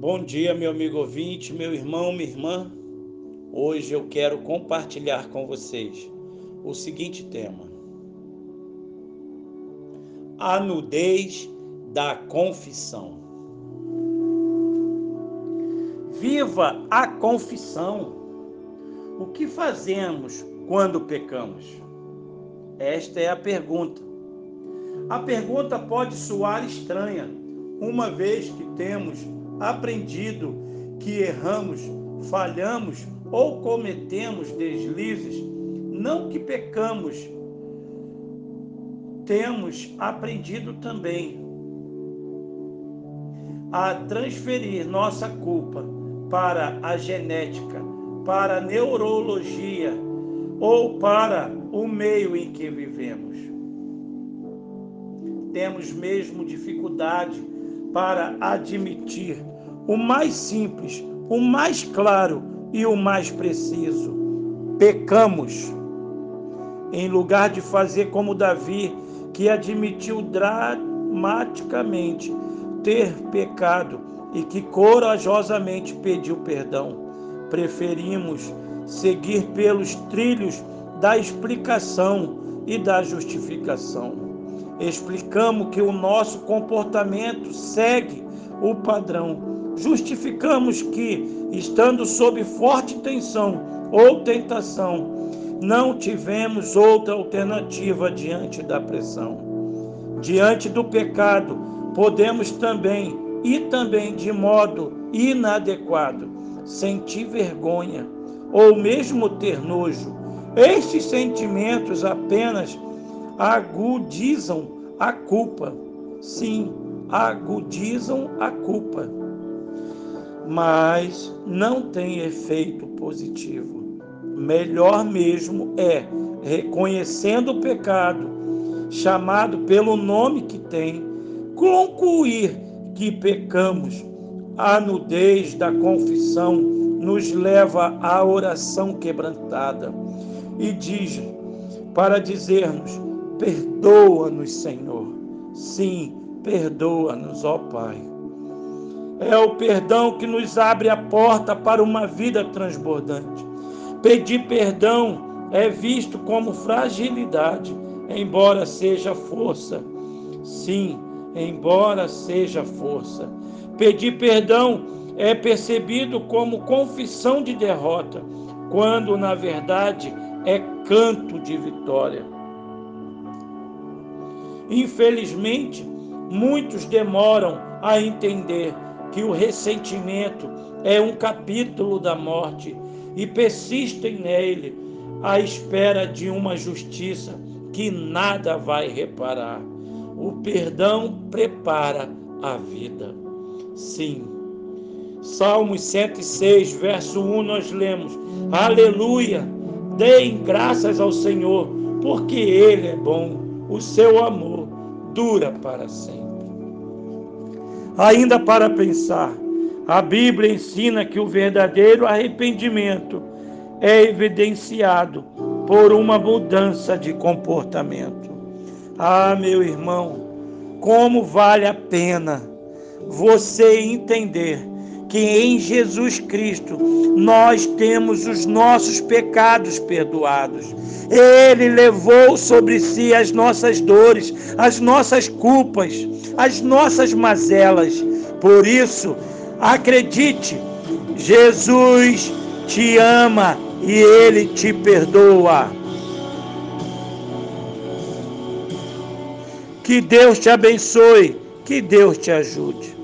Bom dia, meu amigo ouvinte, meu irmão, minha irmã. Hoje eu quero compartilhar com vocês o seguinte tema: a nudez da confissão. Viva a confissão. O que fazemos quando pecamos? Esta é a pergunta. A pergunta pode soar estranha, uma vez que temos aprendido que erramos, falhamos ou cometemos deslizes, não que pecamos, temos aprendido também a transferir nossa culpa para a genética, para a neurologia ou para o meio em que vivemos. Temos mesmo dificuldade para admitir o mais simples, o mais claro e o mais preciso. Pecamos. Em lugar de fazer como Davi, que admitiu dramaticamente ter pecado e que corajosamente pediu perdão, preferimos seguir pelos trilhos da explicação e da justificação. Explicamos que o nosso comportamento segue o padrão justificamos que, estando sob forte tensão ou tentação, não tivemos outra alternativa diante da pressão. Diante do pecado, podemos também, e também de modo inadequado, sentir vergonha ou mesmo ter nojo. Estes sentimentos apenas agudizam a culpa. Sim, agudizam a culpa mas não tem efeito positivo. Melhor mesmo é, reconhecendo o pecado, chamado pelo nome que tem, concluir que pecamos. A nudez da confissão nos leva à oração quebrantada e diz para dizermos: perdoa-nos, Senhor. Sim, perdoa-nos, ó Pai. É o perdão que nos abre a porta para uma vida transbordante. Pedir perdão é visto como fragilidade, embora seja força. Sim, embora seja força. Pedir perdão é percebido como confissão de derrota, quando na verdade é canto de vitória. Infelizmente, muitos demoram a entender que o ressentimento é um capítulo da morte e persistem nele à espera de uma justiça que nada vai reparar. O perdão prepara a vida. Sim. Salmos 106, verso 1, nós lemos: Aleluia! Deem graças ao Senhor, porque Ele é bom, o seu amor dura para sempre. Ainda para pensar, a Bíblia ensina que o verdadeiro arrependimento é evidenciado por uma mudança de comportamento. Ah, meu irmão, como vale a pena você entender que em Jesus Cristo nós temos os nossos pecados perdoados. Ele levou sobre si as nossas dores, as nossas culpas, as nossas mazelas. Por isso, acredite, Jesus te ama e ele te perdoa. Que Deus te abençoe, que Deus te ajude.